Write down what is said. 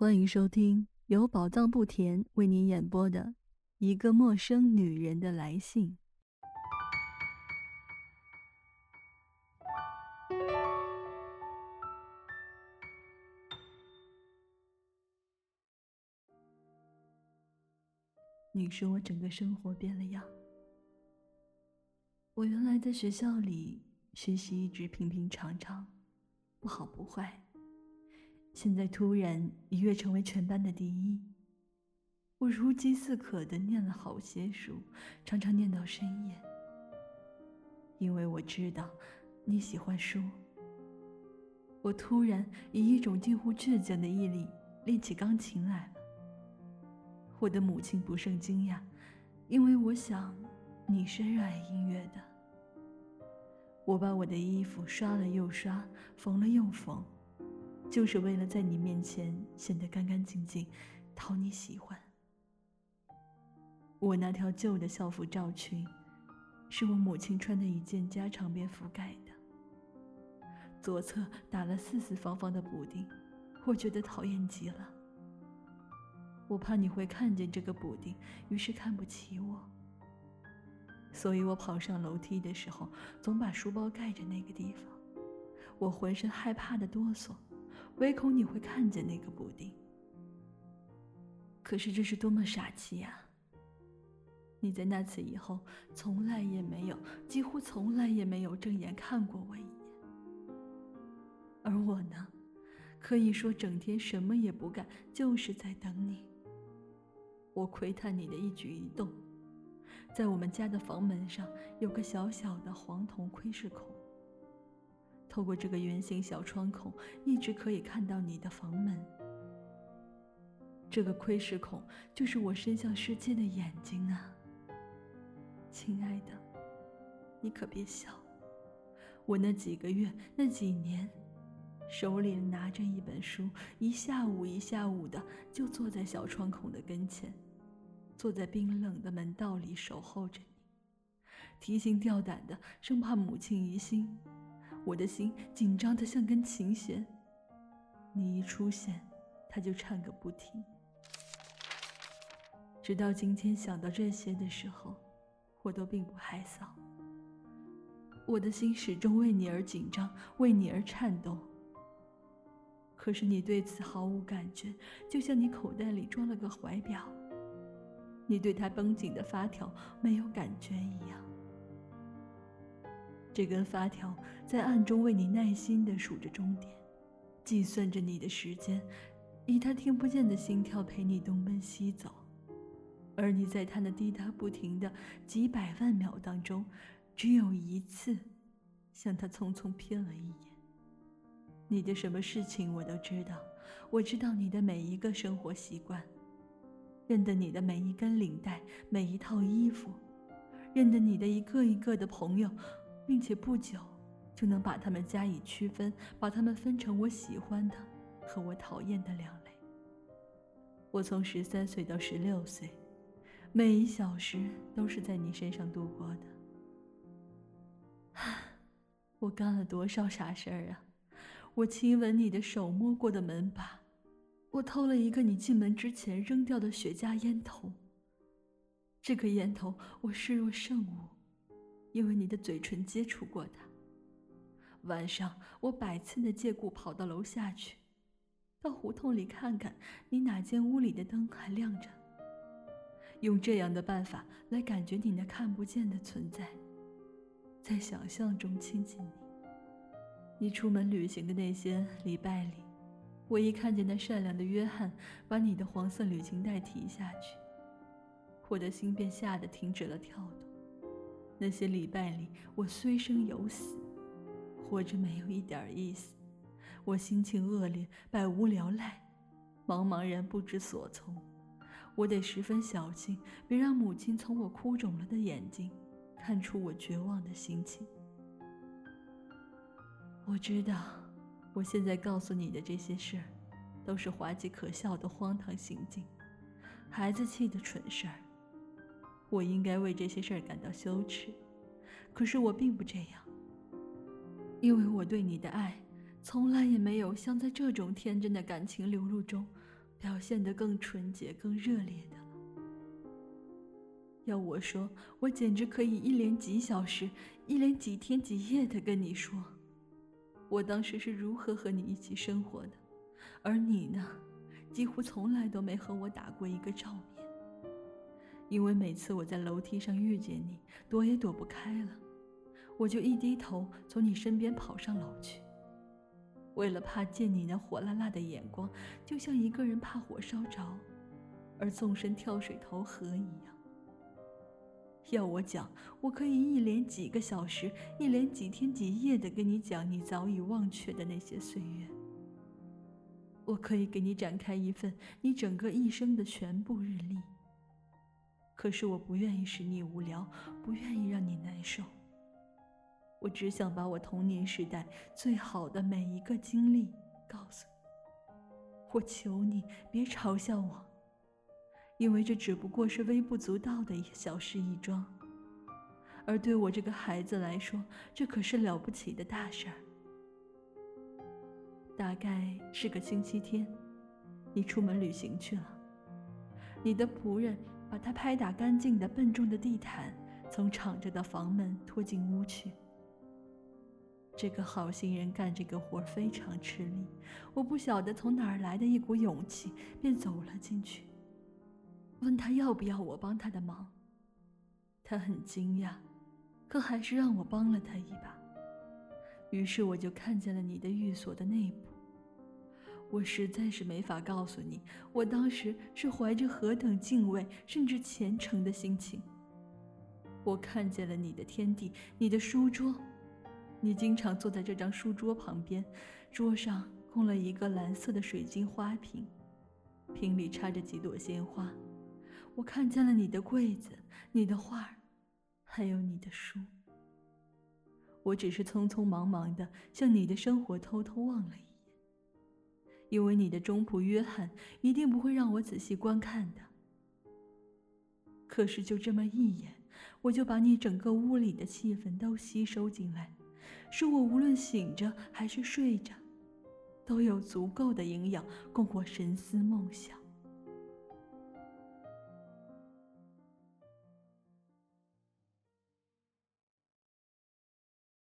欢迎收听由宝藏不甜为您演播的《一个陌生女人的来信》。你说我整个生活变了样。我原来在学校里学习一直平平常常，不好不坏。现在突然一跃成为全班的第一，我如饥似渴的念了好些书，常常念到深夜。因为我知道你喜欢书，我突然以一种近乎倔强的毅力练起钢琴来了。我的母亲不胜惊讶，因为我想你是热爱音乐的。我把我的衣服刷了又刷，缝了又缝。就是为了在你面前显得干干净净，讨你喜欢。我那条旧的校服罩裙，是我母亲穿的一件加长边覆盖的。左侧打了四四方方的补丁，我觉得讨厌极了。我怕你会看见这个补丁，于是看不起我。所以我跑上楼梯的时候，总把书包盖着那个地方。我浑身害怕的哆嗦。唯恐你会看见那个补丁，可是这是多么傻气呀！你在那次以后，从来也没有，几乎从来也没有正眼看过我一眼。而我呢，可以说整天什么也不干，就是在等你。我窥探你的一举一动，在我们家的房门上有个小小的黄铜窥视孔。透过这个圆形小窗孔，一直可以看到你的房门。这个窥视孔就是我伸向世界的眼睛啊，亲爱的，你可别笑。我那几个月，那几年，手里拿着一本书，一下午一下午的就坐在小窗孔的跟前，坐在冰冷的门道里守候着你，提心吊胆的，生怕母亲疑心。我的心紧张的像根琴弦，你一出现，它就颤个不停。直到今天想到这些的时候，我都并不害臊。我的心始终为你而紧张，为你而颤动。可是你对此毫无感觉，就像你口袋里装了个怀表，你对它绷紧的发条没有感觉一样。这根发条在暗中为你耐心地数着钟点，计算着你的时间，以他听不见的心跳陪你东奔西走，而你在他那滴答不停的几百万秒当中，只有一次向他匆匆瞥了一眼。你的什么事情我都知道，我知道你的每一个生活习惯，认得你的每一根领带，每一套衣服，认得你的一个一个的朋友。并且不久就能把它们加以区分，把它们分成我喜欢的和我讨厌的两类。我从十三岁到十六岁，每一小时都是在你身上度过的。我干了多少傻事儿啊！我亲吻你的手摸过的门把，我偷了一个你进门之前扔掉的雪茄烟头。这个烟头我视若圣物。因为你的嘴唇接触过它。晚上，我百次的借故跑到楼下去，到胡同里看看你哪间屋里的灯还亮着，用这样的办法来感觉你那看不见的存在，在想象中亲近你。你出门旅行的那些礼拜里，我一看见那善良的约翰把你的黄色旅行袋提下去，我的心便吓得停止了跳动。那些礼拜里，我虽生有死，活着没有一点意思。我心情恶劣，百无聊赖，茫茫然不知所从。我得十分小心，别让母亲从我哭肿了的眼睛看出我绝望的心情。我知道，我现在告诉你的这些事，都是滑稽可笑的荒唐行径，孩子气的蠢事儿。我应该为这些事儿感到羞耻，可是我并不这样，因为我对你的爱，从来也没有像在这种天真的感情流露中，表现得更纯洁、更热烈的。要我说，我简直可以一连几小时、一连几天几夜的跟你说，我当时是如何和你一起生活的，而你呢，几乎从来都没和我打过一个照面。因为每次我在楼梯上遇见你，躲也躲不开了，我就一低头从你身边跑上楼去。为了怕见你那火辣辣的眼光，就像一个人怕火烧着，而纵身跳水投河一样。要我讲，我可以一连几个小时，一连几天几夜的跟你讲你早已忘却的那些岁月。我可以给你展开一份你整个一生的全部日历。可是我不愿意使你无聊，不愿意让你难受。我只想把我童年时代最好的每一个经历告诉你。我求你别嘲笑我，因为这只不过是微不足道的一小事一桩，而对我这个孩子来说，这可是了不起的大事儿。大概是个星期天，你出门旅行去了，你的仆人。把他拍打干净的笨重的地毯从敞着的房门拖进屋去。这个好心人干这个活非常吃力，我不晓得从哪儿来的一股勇气，便走了进去，问他要不要我帮他的忙。他很惊讶，可还是让我帮了他一把。于是我就看见了你的寓所的内部。我实在是没法告诉你，我当时是怀着何等敬畏甚至虔诚的心情。我看见了你的天地，你的书桌，你经常坐在这张书桌旁边，桌上供了一个蓝色的水晶花瓶，瓶里插着几朵鲜花。我看见了你的柜子，你的画还有你的书。我只是匆匆忙忙的向你的生活偷偷望了一眼。因为你的中仆约翰一定不会让我仔细观看的。可是就这么一眼，我就把你整个屋里的气氛都吸收进来，使我无论醒着还是睡着，都有足够的营养供我神思梦想。